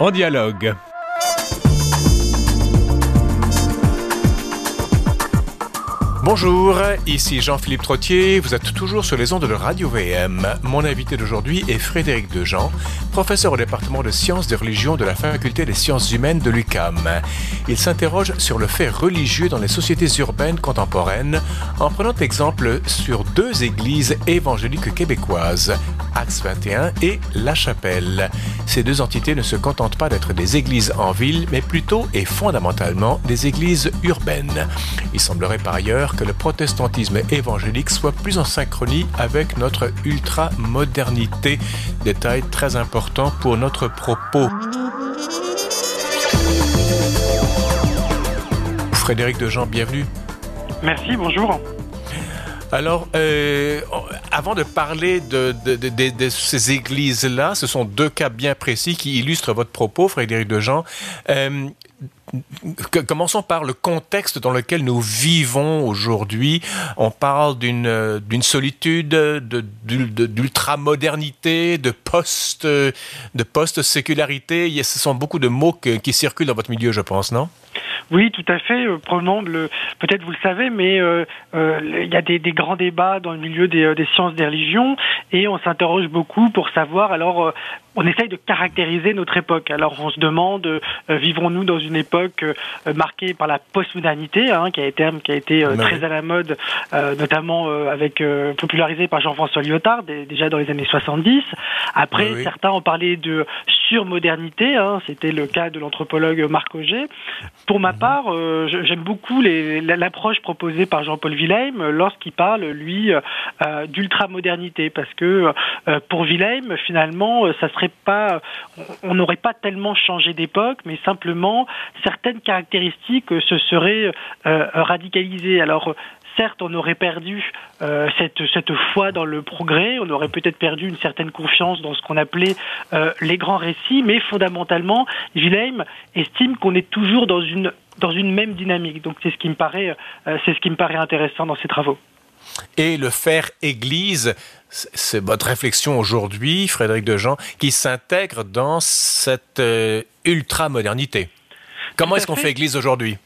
en dialogue. Bonjour, ici Jean-Philippe Trottier, vous êtes toujours sur les ondes de Radio VM. Mon invité d'aujourd'hui est Frédéric Dejean, professeur au département de sciences des religions de la faculté des sciences humaines de l'UCAM. Il s'interroge sur le fait religieux dans les sociétés urbaines contemporaines en prenant exemple sur deux églises évangéliques québécoises, Axe 21 et La Chapelle. Ces deux entités ne se contentent pas d'être des églises en ville, mais plutôt et fondamentalement des églises urbaines. Il semblerait par ailleurs que le protestantisme évangélique soit plus en synchronie avec notre ultra-modernité. Détail très important pour notre propos. Frédéric Dejean, bienvenue. Merci, bonjour. Alors, euh, avant de parler de, de, de, de ces églises-là, ce sont deux cas bien précis qui illustrent votre propos, Frédéric Dejean. Euh, Commençons par le contexte dans lequel nous vivons aujourd'hui. On parle d'une d'une solitude, d'ultra-modernité, de post de post-sécularité. Ce sont beaucoup de mots qui circulent dans votre milieu, je pense, non? Oui, tout à fait. Euh, peut-être vous le savez, mais euh, euh, il y a des, des, grands débats dans le milieu des, des sciences des religions et on s'interroge beaucoup pour savoir alors on essaye de caractériser notre époque. Alors on se demande, euh, vivons-nous dans une époque euh, marquée par la postmodernité, hein, qui a été, qui a été euh, très à la mode, notamment avec popularisé par Jean-François Lyotard déjà dans les années 70. Après, oui. certains ont parlé de surmodernité, hein, c'était le cas de l'anthropologue Marc Auger. Pour ma mhm. part, j'aime beaucoup l'approche proposée par Jean-Paul Villeim lorsqu'il parle, lui, d'ultramodernité, parce que pour Villeim, finalement, ça serait on n'aurait pas tellement changé d'époque, mais simplement certaines caractéristiques se seraient euh, radicalisées. Alors certes, on aurait perdu euh, cette, cette foi dans le progrès, on aurait peut-être perdu une certaine confiance dans ce qu'on appelait euh, les grands récits, mais fondamentalement, Wilhelm estime qu'on est toujours dans une dans une même dynamique. Donc c'est ce qui me paraît, c'est ce qui me paraît intéressant dans ces travaux. Et le faire Église, c'est votre réflexion aujourd'hui, Frédéric Dejean, qui s'intègre dans cette euh, ultra-modernité. Comment est-ce qu'on fait. Église aujourd'hui?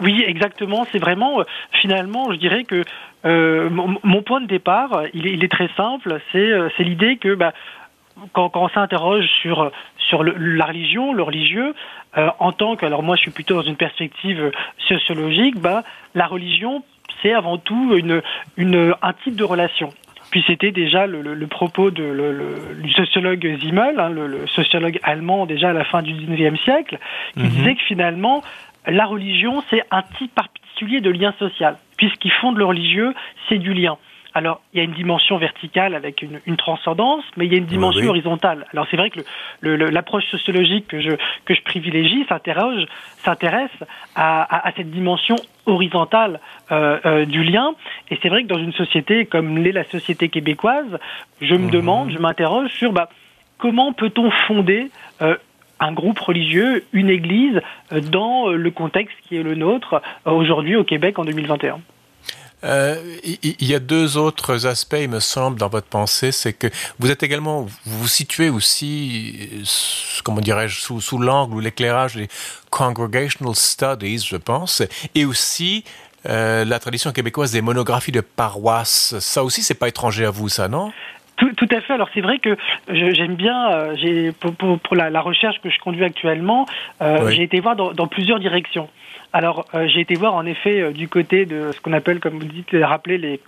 Oui, exactement. C'est vraiment, euh, finalement, je dirais que euh, mon, mon, point de départ, il est, il est très simple. C'est euh, l'idée que bah, quand, quand, on s'interroge sur sur le, la religion, le religieux, en tant que, alors moi, je suis plutôt dans une perspective sociologique, bah, la religion, c'est avant tout une, une, un type de relation. Puis c'était déjà le, le, le, propos de, le, du sociologue Zimmel, hein, le, sociologue allemand déjà à la fin du 19e siècle, qui mmh. disait que finalement, la religion, c'est un type particulier de lien social. Puisqu'il fonde le religieux, c'est du lien. Alors, il y a une dimension verticale avec une, une transcendance, mais il y a une dimension oui, horizontale. Alors, c'est vrai que l'approche sociologique que je, que je privilégie s'interroge, s'intéresse à, à, à, cette dimension horizontale euh, euh, du lien. Et c'est vrai que dans une société comme l'est la société québécoise, je me mmh. demande, je m'interroge sur bah, comment peut-on fonder euh, un groupe religieux, une église, dans le contexte qui est le nôtre aujourd'hui au Québec en 2021. Euh, il y a deux autres aspects, il me semble, dans votre pensée, c'est que vous êtes également, vous vous situez aussi, comment dirais-je, sous, sous l'angle ou l'éclairage des congregational studies, je pense, et aussi euh, la tradition québécoise des monographies de paroisse. Ça aussi, c'est pas étranger à vous, ça, non? Tout, tout, à fait. Alors c'est vrai que j'aime bien, euh, j'ai pour, pour, pour la, la, recherche que je conduis actuellement, euh, oui. j'ai été voir dans, dans, plusieurs directions. Alors euh, j'ai été voir en effet euh, du côté de ce qu'on appelle, comme vous dites, rappeler les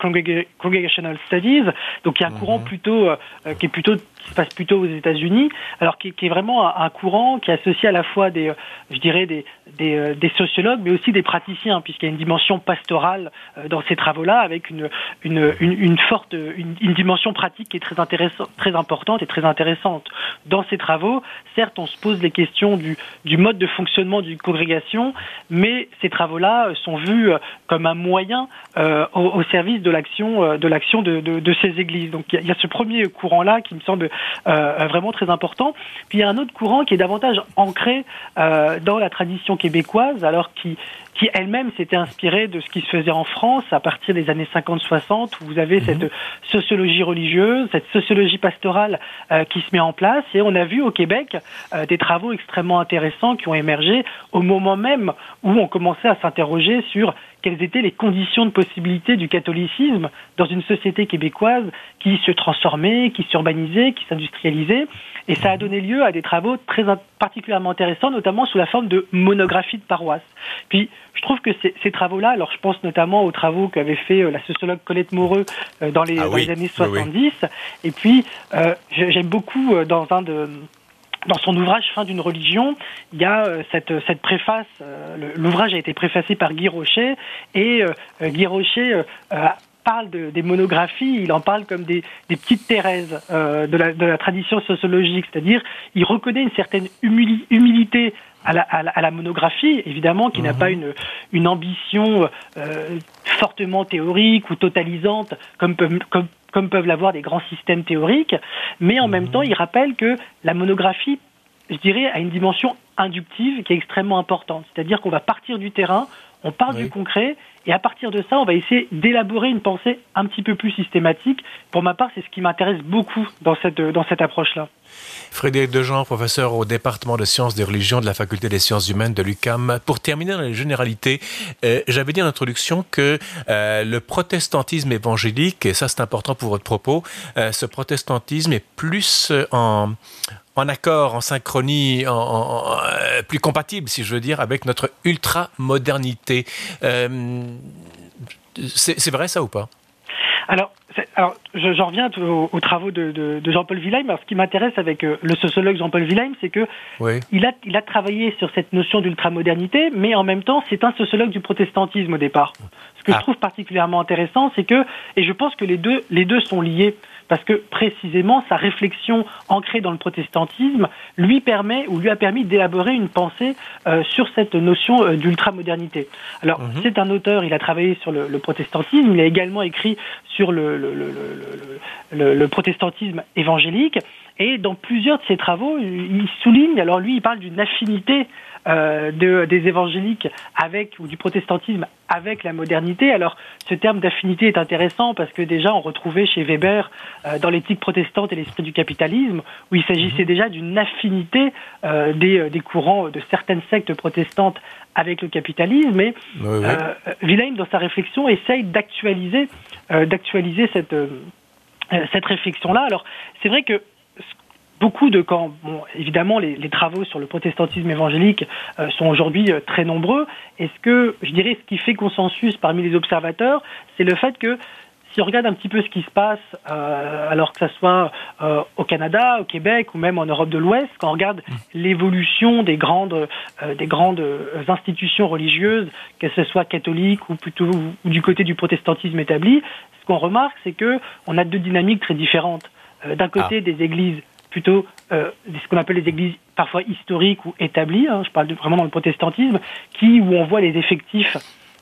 congregational studies. Donc il y a un -hmm. courant plutôt euh, qui est plutôt qui se passe plutôt aux États-Unis, alors qui, qui, est vraiment un, courant qui associe à la fois des, je dirais des, des, des sociologues, mais aussi des praticiens, puisqu'il y a une dimension pastorale dans ces travaux-là, avec une, une, forte, une, dimension pratique qui est très intéressante, très importante et très intéressante. Dans ces travaux, certes, on se pose les questions du, du mode de fonctionnement d'une congrégation, mais ces travaux-là sont vus comme un moyen au, service de l'action de de, de, ces églises. Donc il y, a ce premier courant-là qui me semble vraiment très important. Puis il y a un autre courant qui est davantage ancré dans la tradition québécoise, alors qui qui elle-même s'était inspirée de ce qui se faisait en France à partir des années 50-60, où vous avez mhm. cette sociologie religieuse, cette sociologie pastorale euh, qui se met en place. Et on a vu au Québec euh, des travaux extrêmement intéressants qui ont émergé au moment même où on commençait à s'interroger sur quelles étaient les conditions de possibilité du catholicisme dans une société québécoise qui se transformait, qui s'urbanisait, qui s'industrialisait. Et ça a donné lieu à des travaux très particulièrement intéressants, notamment sous la forme de monographies de paroisse. Puis, je trouve que ces, travaux-là, alors je pense notamment aux travaux qu'avait fait euh, la sociologue Colette Moreau euh, dans, les, ah années 70, et puis euh, j'aime beaucoup dans un de dans son ouvrage Fin d'une religion, il y a cette, cette préface, l'ouvrage a été préfacé par Guy Rocher, et Guy Rocher parle de, des monographies, il en parle comme des, des petites Thérèses euh, de, la, de, la, tradition sociologique, c'est-à-dire il reconnaît une certaine humilité à la, à la, monographie, évidemment, qui n'a pas mhm. une, une ambition euh, fortement théorique ou totalisante comme comme, comme peuvent l'avoir des grands systèmes théoriques, mais en même mhm. temps, il rappelle que la monographie, je dirais, a une dimension inductive qui est extrêmement importante, c'est-à-dire qu'on va partir du terrain, on part du concret, et à partir de ça, on va essayer d'élaborer une pensée un petit peu plus systématique. Pour ma part, c'est ce qui m'intéresse beaucoup dans cette, dans cette approche-là. Frédéric Dejean, professeur au département de sciences des religions de la faculté des sciences humaines de l'UCAM. Pour terminer dans les généralités, euh, j'avais dit en introduction que euh, le protestantisme évangélique, et ça c'est important pour votre propos, euh, ce protestantisme est plus en, accord, en synchronie, plus compatible, si je veux dire, avec notre ultra-modernité. C'est vrai ça ou pas? Alors, alors j'en reviens aux, travaux de, Jean-Paul Villeim. ce qui m'intéresse avec euh, le sociologue Jean-Paul Villeim, c'est que il, a, il a travaillé sur cette notion d'ultramodernité, mais en même temps, c'est un sociologue du protestantisme au départ. Ce que je ah. trouve particulièrement intéressant, c'est que, et je pense que les deux, les deux sont liés, parce que précisément sa réflexion ancrée dans le protestantisme lui permet ou lui a permis d'élaborer une pensée euh, sur cette notion euh, d'ultramodernité. Alors mhm. c'est un auteur, il a travaillé sur le, protestantisme, il a également écrit sur le, le, protestantisme évangélique et dans plusieurs de ses travaux, il souligne, alors lui il parle d'une affinité euh, de, des évangéliques avec ou du protestantisme avec la modernité. Alors ce terme d'affinité est intéressant parce que déjà on retrouvait chez Weber euh, dans l'éthique protestante et l'esprit du capitalisme où il s'agissait mhm. déjà d'une affinité euh, des, des, courants de certaines sectes protestantes avec le capitalisme. Mais oui, Wilhelm dans sa réflexion essaye d'actualiser d'actualiser cette cette réflexion-là. Alors c'est vrai que beaucoup de camps. Bon, évidemment, les, les, travaux sur le protestantisme évangélique euh, sont aujourd'hui euh, très nombreux. Est-ce que, je dirais, ce qui fait consensus parmi les observateurs, c'est le fait que si on regarde un petit peu ce qui se passe, euh, alors que ce soit euh, au Canada, au Québec ou même en Europe de l'Ouest, quand on regarde l'évolution des grandes, euh, des grandes institutions religieuses, que ce soit catholiques ou plutôt ou du côté du protestantisme établi, ce qu'on remarque, c'est que on a deux dynamiques très différentes. D'un côté, ah. des églises plutôt euh, ce qu'on appelle les églises parfois historiques ou établies, hein, je parle de, vraiment dans le protestantisme, qui, où on voit les effectifs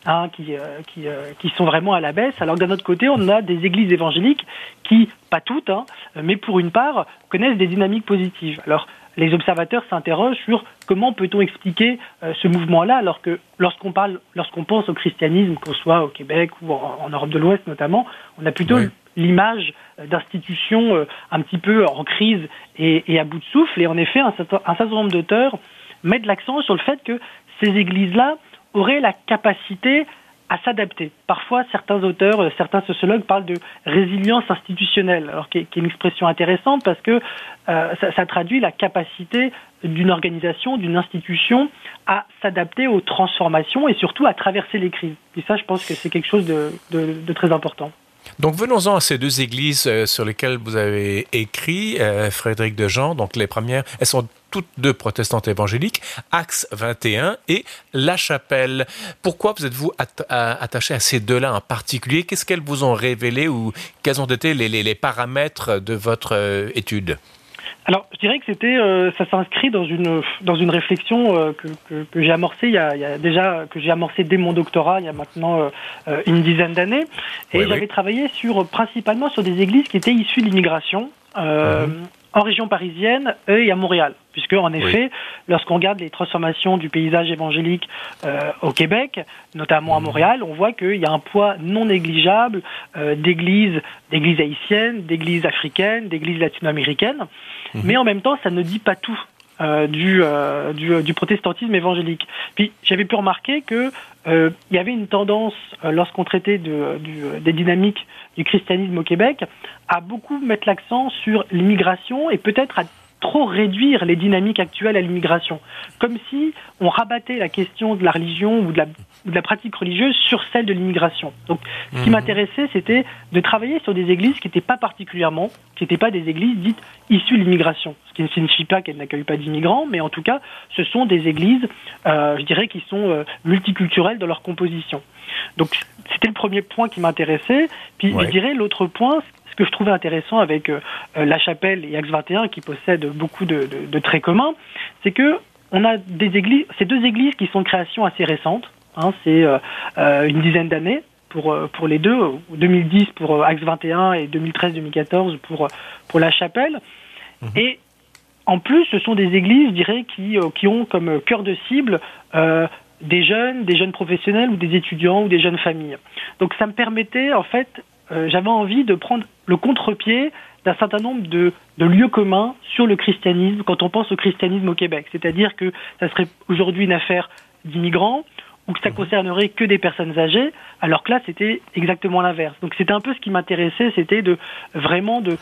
hein, qui, euh, qui, euh, qui, sont vraiment à la baisse, alors d'un autre côté, on a des églises évangéliques qui, pas toutes, hein, mais pour une part, connaissent des dynamiques positives. Alors, les observateurs s'interrogent sur comment peut-on expliquer euh, ce mouvement-là, alors que lorsqu'on parle, lorsqu'on pense au christianisme, qu'on soit au Québec ou en, Europe de l'Ouest notamment, on a plutôt l'image d'institutions euh, un petit peu en crise et, à bout de souffle. Et en effet, un certain, nombre d'auteurs mettent l'accent sur le fait que ces églises-là auraient la capacité à s'adapter. Parfois, certains auteurs, euh, certains sociologues parlent de résilience institutionnelle, alors qui est, une expression intéressante parce que euh, ça, traduit la capacité d'une organisation, d'une institution à s'adapter aux transformations et surtout à traverser les crises. Et ça, je pense que c'est quelque chose de très important. Donc venons-en à ces deux églises euh, sur lesquelles vous avez écrit, euh, Frédéric Dejean. Donc les premières, elles sont toutes deux protestantes évangéliques, Axe 21 et La Chapelle. Pourquoi vous êtes-vous attaché à ces deux-là en particulier? Qu'est-ce qu'elles vous ont révélé ou quels ont été les, les, les paramètres de votre euh, étude? Alors, je dirais que c'était, euh, ça s'inscrit dans une dans une réflexion euh, que, que, que j'ai amorcée il y, a, il y, a, déjà que j'ai amorcée dès mon doctorat il y a maintenant euh, une dizaine d'années, et j'avais travaillé sur principalement sur des églises qui étaient issues de l'immigration. Mhm en région parisienne et à Montréal. Puisque, en effet, lorsqu'on regarde les transformations du paysage évangélique euh, au Québec, notamment à mmh. Montréal, on voit qu'il y a un poids non négligeable euh, d'églises, d'églises haïtiennes, d'églises africaines, d'églises latino-américaines. Mmh. Mais en même temps, ça ne dit pas tout. Euh, du, euh, du, euh, du, protestantisme évangélique. Puis j'avais pu remarquer que il y avait une tendance lorsqu'on traitait de, du, des dynamiques du christianisme au Québec à beaucoup mettre l'accent sur l'immigration et peut-être à trop réduire les dynamiques actuelles à l'immigration, comme si on rabattait la question de la religion ou de la, de la pratique religieuse sur celle de l'immigration. Donc, ce qui mhm. m'intéressait, c'était de travailler sur des églises qui n'étaient pas particulièrement, qui n'étaient pas des églises dites issues de l'immigration, ce qui ne signifie pas qu'elles n'accueillent pas d'immigrants, mais en tout cas, ce sont des églises, euh, je dirais, qui sont euh, multiculturelles dans leur composition. Donc, c'était le premier point qui m'intéressait. Puis, je dirais, l'autre point, que je trouvais intéressant avec euh, euh, La Chapelle et Axe 21, qui possèdent beaucoup de, traits communs, c'est que on a des églises, ces deux églises qui sont de création assez récente. Hein, c'est euh, une dizaine d'années pour pour les deux, 2010 pour Axe 21 et 2013-2014 pour pour La Chapelle. Mhm. Et en plus, ce sont des églises, je dirais, qui qui ont comme cœur de cible des jeunes, des jeunes professionnels ou des étudiants ou des jeunes familles. Donc ça me permettait en fait euh, j'avais envie de prendre le contre-pied d'un certain nombre de, de, lieux communs sur le christianisme quand on pense au christianisme au Québec. C'est-à-dire que ça serait aujourd'hui une affaire d'immigrants ou que ça mhm. concernerait que des personnes âgées, alors que là, c'était exactement l'inverse. Donc c'était un peu ce qui m'intéressait, c'était de vraiment de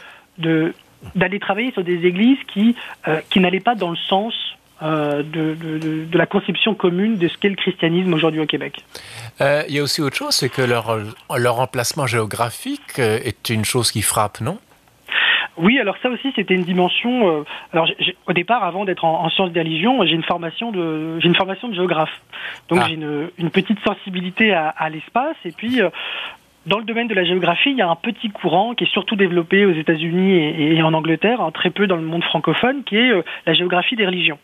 d'aller travailler sur des églises qui euh, qui n'allaient pas dans le sens euh, de, de, de, la conception commune de ce qu'est le christianisme aujourd'hui au Québec. Euh, il y a aussi autre chose, c'est que leur, leur emplacement géographique euh, est une chose qui frappe, non? Oui, alors ça aussi c'était une dimension. Euh, alors au départ, avant d'être en, en, sciences des religions, j'ai une formation de j'ai une formation de géographe, donc ah. j'ai une, une, petite sensibilité à, à l'espace et puis dans le domaine de la géographie, il y a un petit courant qui est surtout développé aux États-Unis et, et, en Angleterre, hein, très peu dans le monde francophone, qui est la géographie des religions.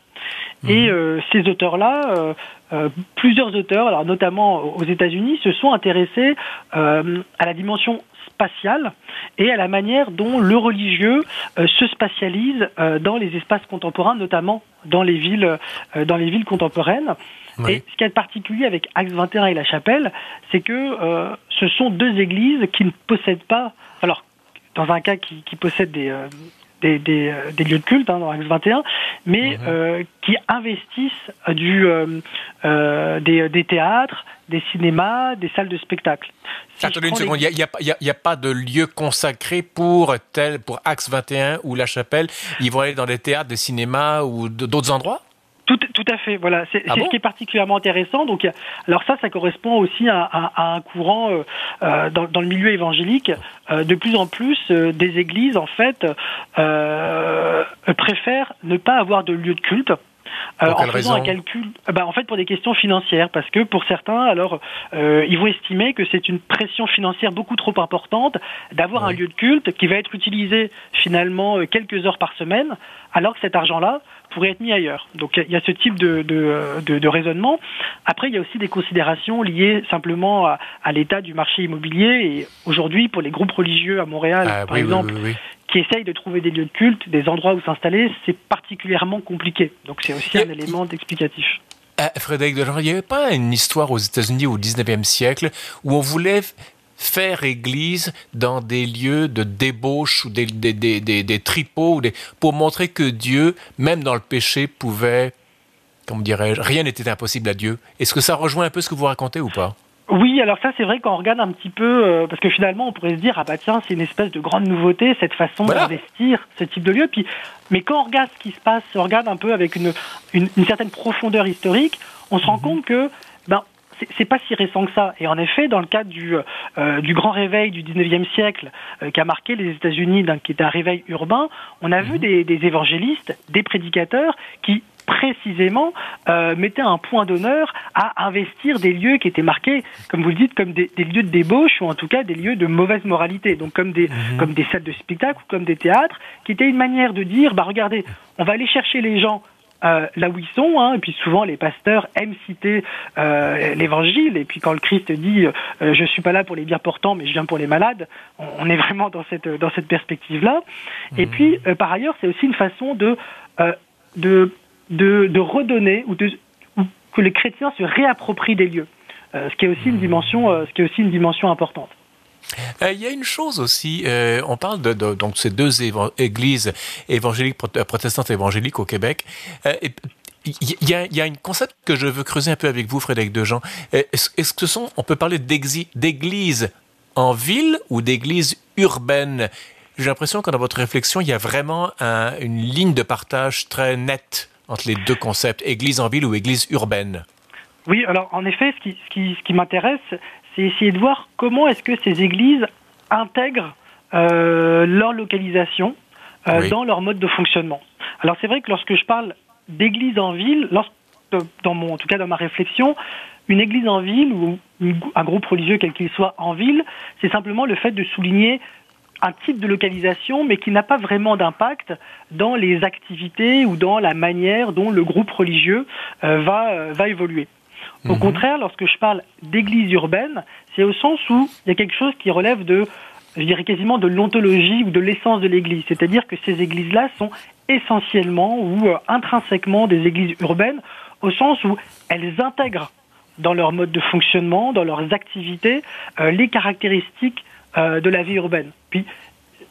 Et euh, ces auteurs-là, euh, euh, plusieurs auteurs, alors notamment aux États-Unis, se sont intéressés à la dimension spatiale et à la manière dont le religieux se spatialise dans les espaces contemporains, notamment dans les villes, dans les villes contemporaines. Et ce qui est particulier avec Axe 21 et la Chapelle, c'est que ce sont deux églises qui ne possèdent pas, alors dans un cas qui, qui possèdent des, des, des, euh, des, lieux de culte hein, dans Axe 21, mais euh, qui investissent du, euh, euh, des, des, théâtres, des cinémas, des salles de spectacle. Si Attendez une seconde, il n'y a, a, a, pas de lieu consacré pour tel, pour Axe 21 ou La Chapelle. Ils vont aller dans des théâtres, des cinémas ou d'autres endroits? Tout, à fait, voilà. C'est ah ce qui est particulièrement intéressant. Donc, alors ça, ça correspond aussi à, à, à un courant euh, euh dans, dans, le milieu évangélique. Euh, de plus en plus, euh, des églises, en fait, préfèrent ne pas avoir de lieu de culte. en faisant un calcul, bah, en fait pour des questions financières, parce que pour certains, alors ils vont estimer que c'est une pression financière beaucoup trop importante d'avoir un lieu de culte qui va être utilisé finalement quelques heures par semaine, alors que cet argent-là pourrait être mis ailleurs. Donc il y a ce type de, de, de, de, raisonnement. Après, il y a aussi des considérations liées simplement à, à l'état du marché immobilier. Et aujourd'hui, pour les groupes religieux à Montréal, ah, par exemple, oui, oui, qui essayent de trouver des lieux de culte, des endroits où s'installer, c'est particulièrement compliqué. Donc c'est aussi un élément d'explicatif. Euh, Frédéric Dejean, il n'y avait pas une histoire aux États-Unis au 19e siècle où on voulait faire église dans des lieux de débauche ou des, des, des, des, des tripots, des, pour montrer que Dieu, même dans le péché, pouvait, comme dirais-je, rien n'était impossible à Dieu. Est-ce que ça rejoint un peu ce que vous racontez ou pas? Oui, alors ça c'est vrai qu'on regarde un petit peu, euh, parce que finalement on pourrait se dire, ah bah tiens, c'est une espèce de grande nouveauté, cette façon voilà. d'investir ce type de lieu. Puis, mais quand on regarde ce qui se passe, on regarde un peu avec une, une, une certaine profondeur historique, on se rend mmh. compte que c'est pas si récent que ça. Et en effet, dans le cadre du, euh, du grand réveil du 19e siècle euh, qui a marqué les États-Unis, qui était un réveil urbain, on a mmh. vu mhm. des, des, évangélistes, des prédicateurs qui précisément euh, mettait un point d'honneur à investir des lieux qui étaient marqués, comme vous le dites, comme des, lieux de débauche ou en tout cas des lieux de mauvaise moralité, donc comme des, mhm. comme des salles de spectacle ou comme des théâtres, qui étaient une manière de dire, bah regardez, on va aller chercher les gens euh, là où ils sont. Hein, et puis souvent, les pasteurs aiment citer euh, l'Évangile. Et puis quand le Christ dit euh, Je suis pas là pour les bien portants, mais je viens pour les malades », on, est vraiment dans cette dans cette perspective-là. Et mmh. puis, euh, par ailleurs, c'est aussi une façon de de, de, de redonner ou, de, ou que les chrétiens se réapproprient des lieux, ce qui est aussi une mmh. dimension, ce qui est aussi une dimension importante. Euh, il y a une chose aussi, euh, on parle de, donc ces deux églises évangéliques euh, protestantes évangéliques au Québec. il y, a, y a un concept que je veux creuser un peu avec vous, Frédéric Dejean. Est-ce, est-ce que ce sont, on peut parler d'églises en ville ou d'églises urbaines? J'ai l'impression que dans votre réflexion, il y a vraiment une ligne de partage très nette entre les deux concepts, église en ville ou église urbaine. Oui, alors en effet, ce qui, ce qui, ce qui m'intéresse, c'est essayer de voir comment est-ce que ces églises intègrent euh, leur localisation euh, dans leur mode de fonctionnement. Alors c'est vrai que lorsque je parle d'église en ville, lorsque, dans mon, en tout cas dans ma réflexion, une église en ville ou un groupe religieux quel qu'il soit en ville, c'est simplement le fait de souligner un type de localisation, mais qui n'a pas vraiment d'impact dans les activités ou dans la manière dont le groupe religieux euh, va, va évoluer. Au mhm. contraire, lorsque je parle d'église urbaine, c'est au sens où il y a quelque chose qui relève de, je dirais quasiment de l'ontologie ou de l'essence de l'église. C'est-à-dire que ces églises-là sont essentiellement ou euh, intrinsèquement des églises urbaines, au sens où elles intègrent dans leur mode de fonctionnement, dans leurs activités, euh, les caractéristiques euh, de la vie urbaine. Puis,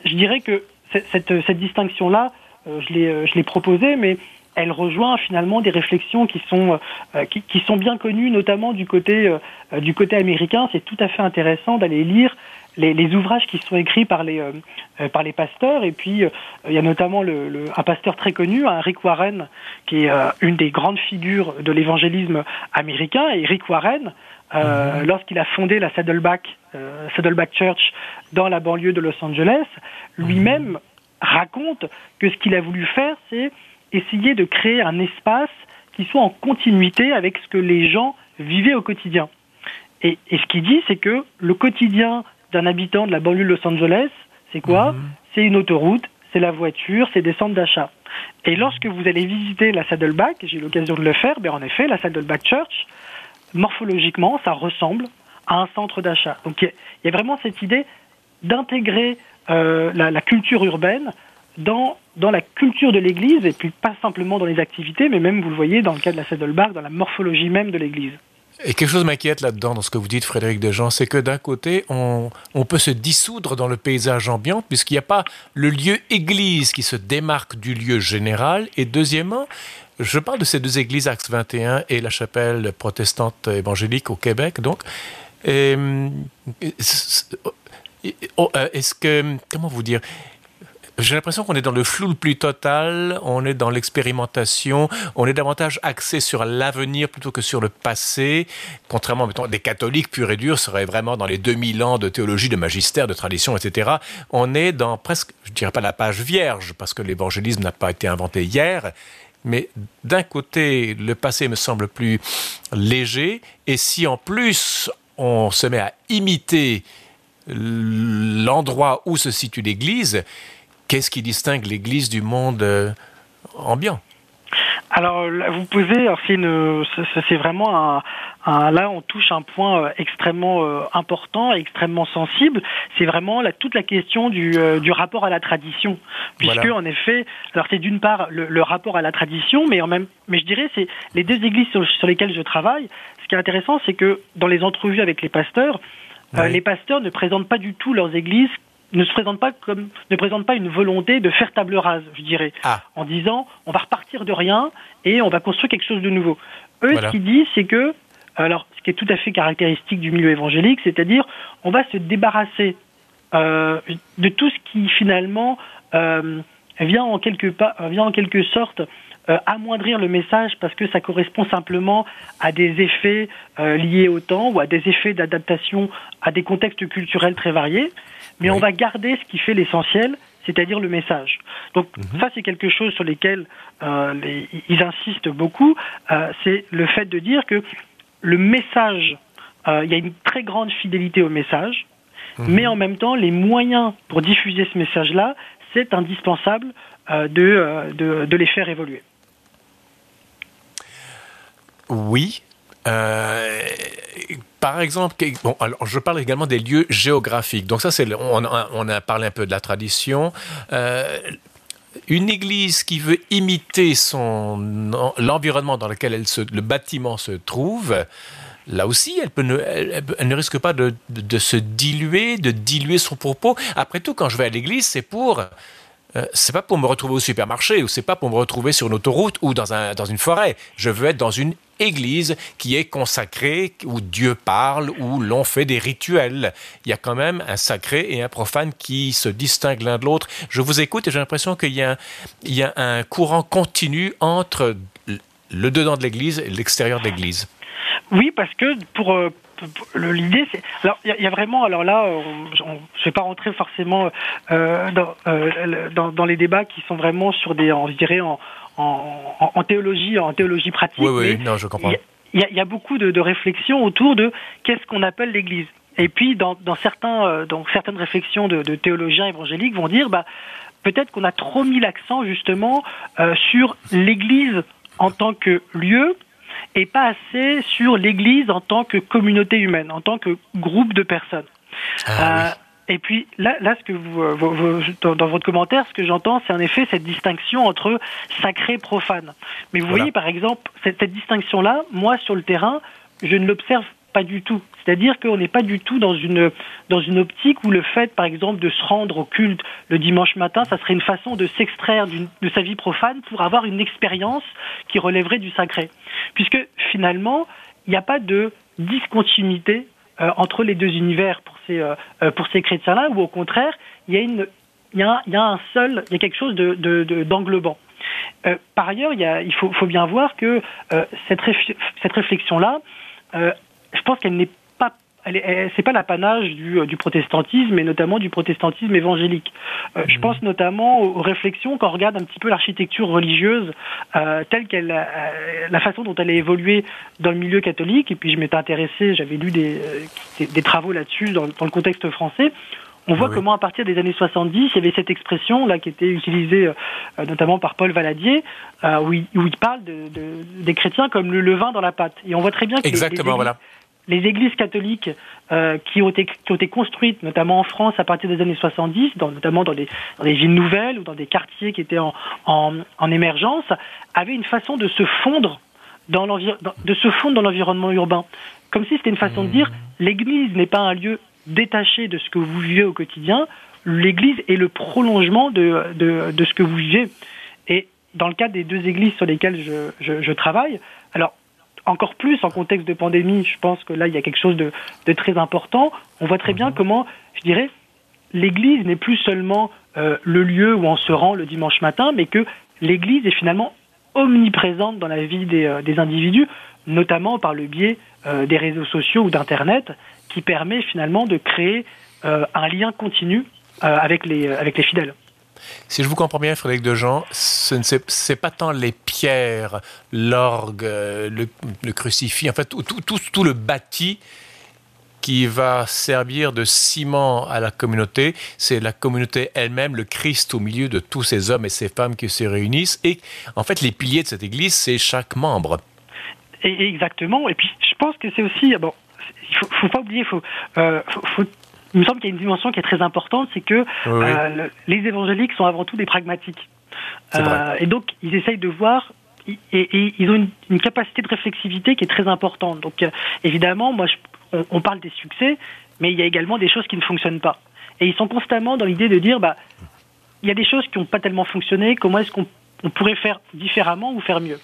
je dirais que cette, cette distinction-là, je l'ai proposée, mais elle rejoint finalement des réflexions qui sont euh, qui, qui, sont bien connues, notamment du côté euh, du côté américain. C'est tout à fait intéressant d'aller lire les, les, ouvrages qui sont écrits par les euh, par les pasteurs. Et puis il y a notamment le, le, un pasteur très connu, hein, Rick Warren, qui est une des grandes figures de l'évangélisme américain. Et Rick Warren, mhm. lorsqu'il a fondé la Saddleback Saddleback Church dans la banlieue de Los Angeles, lui-même mhm. raconte que ce qu'il a voulu faire, c'est essayer de créer un espace qui soit en continuité avec ce que les gens vivaient au quotidien. Et, ce qu'il dit, c'est que le quotidien d'un habitant de la banlieue de Los Angeles, c'est quoi mhm. C'est une autoroute, c'est la voiture, c'est des centres d'achat. Et lorsque vous allez visiter la Saddleback, j'ai eu l'occasion de le faire, ben en effet, la Saddleback Church, morphologiquement, ça ressemble à un centre d'achat. Donc il y, a vraiment cette idée d'intégrer euh, la, la, culture urbaine dans, dans la culture de l'Église, et puis pas simplement dans les activités, mais même, vous le voyez, dans le cas de la Saddleback, dans la morphologie même de l'Église. Et quelque chose m'inquiète là-dedans, dans ce que vous dites, Frédéric Dejean, c'est que d'un côté, on, on, peut se dissoudre dans le paysage ambiant, puisqu'il n'y a pas le lieu église qui se démarque du lieu général. Et deuxièmement, je parle de ces deux églises, Axe 21 et la chapelle protestante évangélique au Québec, donc. Euh, est-ce que, comment vous dire, j'ai l'impression qu'on est dans le flou le plus total, on est dans l'expérimentation, on est davantage axé sur l'avenir plutôt que sur le passé, contrairement, mettons, des catholiques purs et durs seraient vraiment dans les 2000 ans de théologie, de magistère, de tradition, etc. On est dans presque, je dirais pas la page vierge, parce que l'évangélisme n'a pas été inventé hier, mais d'un côté, le passé me semble plus léger, et si en plus on se met à imiter l'endroit où se situe l'Église, Qu'est-ce qui distingue l'Église du monde euh, ambiant? Alors, vous posez, c'est vraiment un, là, on touche un point euh, extrêmement euh, important, extrêmement sensible. C'est vraiment toute la question du, rapport à la tradition, puisque en effet, alors c'est d'une part le, rapport à la tradition, mais en même, mais je dirais c'est les deux églises sur, lesquelles je travaille. Ce qui est intéressant, c'est que dans les entrevues avec les pasteurs, les pasteurs ne présentent pas du tout leurs églises ne se présente pas comme ne présente pas une volonté de faire table rase, je dirais, ah. en disant on va repartir de rien et on va construire quelque chose de nouveau. Eux, ce qu'ils disent, c'est que alors ce qui est tout à fait caractéristique du milieu évangélique, c'est-à-dire on va se débarrasser euh, de tout ce qui finalement euh, vient en quelque pas, vient en quelque sorte euh, amoindrir le message parce que ça correspond simplement à des effets euh, liés au temps ou à des effets d'adaptation à des contextes culturels très variés mais on va garder ce qui fait l'essentiel, c'est-à-dire le message. Donc mhm. ça, c'est quelque chose sur lequel euh, ils insistent beaucoup, c'est le fait de dire que le message, il y a une très grande fidélité au message, mhm. mais en même temps, les moyens pour diffuser ce message-là, c'est indispensable de, de les faire évoluer. Oui, euh, par exemple, bon, alors je parle également des lieux géographiques. Donc ça, c'est on, a parlé un peu de la tradition. Euh, une église qui veut imiter son l'environnement dans lequel elle se, le bâtiment se trouve, là aussi, elle, ne, risque pas de, se diluer, de diluer son propos. Après tout, quand je vais à l'église, c'est pour euh, c'est pas pour me retrouver au supermarché ou c'est pas pour me retrouver sur une autoroute ou dans, un, dans une forêt. Je veux être dans une église qui est consacrée, où Dieu parle, où l'on fait des rituels. Il y a quand même un sacré et un profane qui se distinguent l'un de l'autre. Je vous écoute et j'ai l'impression qu'il y, y a un courant continu entre le dedans de l'église et l'extérieur de l'église. Oui, parce que pour, euh, l'idée, c'est. Alors, il y, a vraiment. Alors là, je ne vais pas rentrer forcément euh, euh, dans, dans, les débats qui sont vraiment sur des, on dirait, en, en, théologie, en théologie pratique. Oui, oui, non, je comprends. Il y, a beaucoup de, réflexions autour de qu'est-ce qu'on appelle l'Église. Et puis, dans, certains, euh, dans certaines réflexions de, théologiens évangéliques, vont dire, bah, peut-être qu'on a trop mis l'accent justement sur l'Église en tant que lieu et pas assez sur l'Église en tant que communauté humaine, en tant que groupe de personnes. Ah, euh, Et puis là, là, ce que vous, euh, dans, votre commentaire, ce que j'entends, c'est en effet cette distinction entre sacré et profane. Mais vous voyez, par exemple, cette, cette distinction-là, moi, sur le terrain, je ne l'observe pas du tout. C'est-à-dire qu'on n'est pas du tout dans une, dans une optique où le fait, par exemple, de se rendre au culte le dimanche matin, ça serait une façon de s'extraire de sa vie profane pour avoir une expérience qui relèverait du sacré. Puisque finalement, il n'y a pas de discontinuité euh, entre les deux univers pour ces, euh, euh, ces chrétiens-là, ou au contraire, il y a, y a, y a un seul, il y a quelque chose d'englobant. De, de, par ailleurs, il, y a, il faut, faut, bien voir que cette, cette réflexion-là, je pense qu'elle n'est pas c'est pas l'apanage du, euh, du, protestantisme, mais notamment du protestantisme évangélique. Euh, je mhm. pense notamment aux, réflexions quand on regarde un petit peu l'architecture religieuse euh, telle qu'elle, euh, la façon dont elle a évolué dans le milieu catholique. Et puis je m'étais intéressé, j'avais lu des, des, travaux là-dessus dans, dans, le contexte français. On voit comment à partir des années 70, il y avait cette expression là qui était utilisée notamment par Paul Valadier, où, il, où, il, parle de, de, des chrétiens comme le levain dans la pâte. Et on voit très bien que Exactement, voilà les églises catholiques euh, qui, ont été, qui ont été construites, notamment en France, à partir des années 70, dans, notamment dans des, dans des villes nouvelles ou dans des quartiers qui étaient en, en, en émergence, avaient une façon de se fondre dans de se fondre dans l'environnement urbain. Comme si c'était une façon de dire, mmh. l'Église n'est pas un lieu détaché de ce que vous vivez au quotidien, l'Église est le prolongement de, de, de, ce que vous vivez. Et dans le cas des deux églises sur lesquelles je, je, je travaille, alors encore plus en contexte de pandémie, je pense que là, il y a quelque chose de, très important. On voit très bien mhm. comment, je dirais, l'Église n'est plus seulement euh, le lieu où on se rend le dimanche matin, mais que l'Église est finalement omniprésente dans la vie des, euh, individus, notamment par le biais euh, des réseaux sociaux ou d'Internet, qui permet finalement de créer un lien continu avec, les, avec les fidèles. Si je vous comprends bien, Frédéric Dejean, ce n'est pas tant les pierres, l'orgue, le, crucifix, en fait, tout, tout, tout, le bâti qui va servir de ciment à la communauté, c'est la communauté elle-même, le Christ au milieu de tous ces hommes et ces femmes qui se réunissent. Et en fait, les piliers de cette Église, c'est chaque membre. Et, exactement. Et puis, pense que c'est aussi, bon, il faut, faut pas oublier, faut, euh, faut il me semble qu'il y a une dimension qui est très importante, c'est que euh, les évangéliques sont avant tout des pragmatiques. Euh, et donc, ils essayent de voir et, ils ont une, capacité de réflexivité qui est très importante. Donc, euh, évidemment, moi, on, parle des succès, mais il y a également des choses qui ne fonctionnent pas. Et ils sont constamment dans l'idée de dire, bah, il y a des choses qui n'ont pas tellement fonctionné. Comment est-ce qu'on pourrait faire différemment ou faire mieux?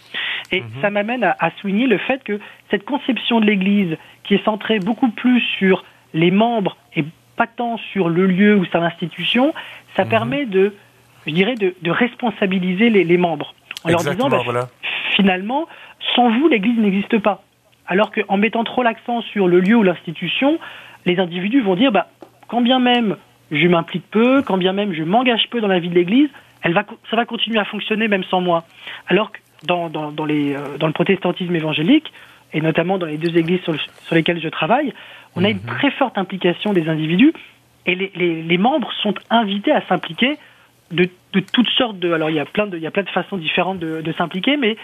Et mhm. ça m'amène à, à souligner le fait que cette conception de l'Église, qui est centrée beaucoup plus sur les membres et pas tant sur le lieu ou sur l'institution, ça mhm. permet de, je dirais, de, responsabiliser les, membres. En leur disant, bah, finalement, sans vous, l'Église n'existe pas. Alors qu'en mettant trop l'accent sur le lieu ou l'institution, les individus vont dire, bah, quand bien même je m'implique peu, quand bien même je m'engage peu dans la vie de l'Église, elle va, ça va continuer à fonctionner même sans moi. Alors que dans, dans, dans, les, euh, dans le protestantisme évangélique, et notamment dans les deux églises sur, sur lesquelles je travaille, on a une mhm. très forte implication des individus et les, les, les membres sont invités à s'impliquer de, de, toutes sortes de. Alors il y a plein de, il y a plein de façons différentes de, de s'impliquer, mais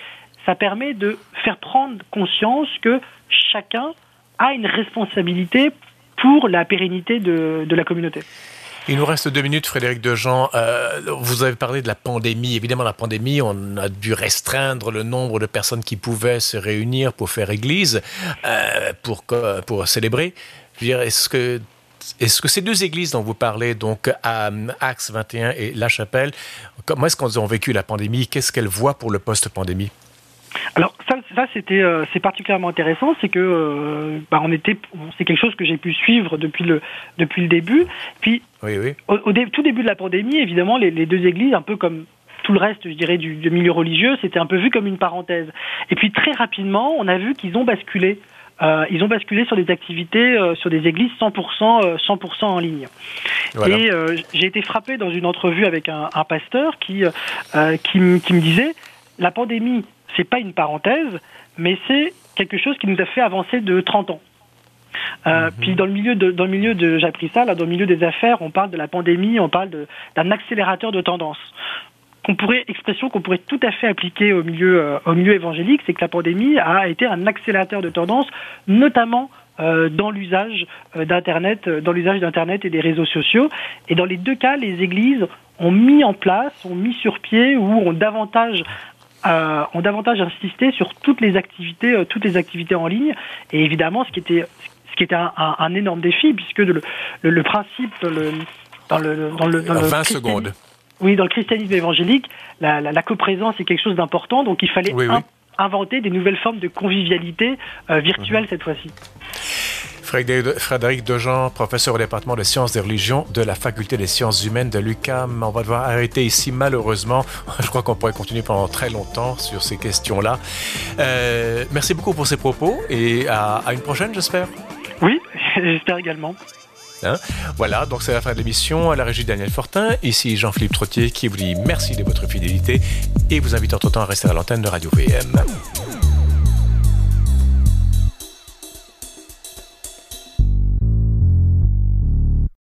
ça permet de faire prendre conscience que chacun a une responsabilité pour la pérennité de, de la communauté. Il nous reste deux minutes, Frédéric Dejean. Euh, vous avez parlé de la pandémie. Évidemment, la pandémie, on a dû restreindre le nombre de personnes qui pouvaient se réunir pour faire église, euh, pour, célébrer. Est-ce que ces deux églises dont vous parlez, donc à Axe 21 et La Chapelle, comment est-ce qu'elles ont vécu la pandémie? Qu'est-ce qu'elles voient pour le post-pandémie? Alors ça, ça c'était euh, c'est particulièrement intéressant, c'est que euh, bah, on était c'est quelque chose que j'ai pu suivre depuis le depuis le début. Puis oui, oui. Au, au dé, tout début de la pandémie, évidemment, les, les, deux églises, un peu comme tout le reste, je dirais, du, du milieu religieux, c'était un peu vu comme une parenthèse. Et puis très rapidement, on a vu qu'ils ont basculé. Euh, ils ont basculé sur des activités, euh, sur des églises 100%, 100% euh, en ligne. Voilà. Et j'ai été frappé dans une entrevue avec un, un pasteur qui, qui, qui me disait la pandémie c'est pas une parenthèse, mais c'est quelque chose qui nous a fait avancer de 30 ans. Euh, -hmm. Puis dans le milieu de, dans le milieu de, j'ai appris ça là, dans le milieu des affaires, on parle de la pandémie, on parle d'un accélérateur de tendance. Qu'on pourrait expression qu'on pourrait tout à fait appliquer au milieu euh, au milieu évangélique, c'est que la pandémie a été un accélérateur de tendance, notamment euh, dans l'usage d'internet, dans l'usage d'internet et des réseaux sociaux. Et dans les deux cas, les églises ont mis en place, ont mis sur pied ou ont davantage euh, ont davantage insisté sur toutes les activités, euh, toutes les activités en ligne. Et évidemment, ce qui était, ce qui était un, un, un énorme défi, puisque le, le, le principe le, dans le dans le dans 20 secondes. Oui, dans le christianisme évangélique, la, la, la coprésence est quelque chose d'important, donc il fallait oui, oui. inventer des nouvelles formes de convivialité euh, virtuelle mmh. cette fois-ci. Frédéric Dejean, professeur au département de sciences des religions de la faculté des sciences humaines de l'UCAM. On va devoir arrêter ici malheureusement. Je crois qu'on pourrait continuer pendant très longtemps sur ces questions-là. Euh, merci beaucoup pour ces propos et à, à une prochaine, j'espère. Oui, j'espère également. Hein? Voilà, donc c'est la fin de l'émission. À la régie Daniel Fortin, ici Jean-Philippe Trottier qui vous dit merci de votre fidélité et vous invite entre-temps à rester à l'antenne de Radio VM.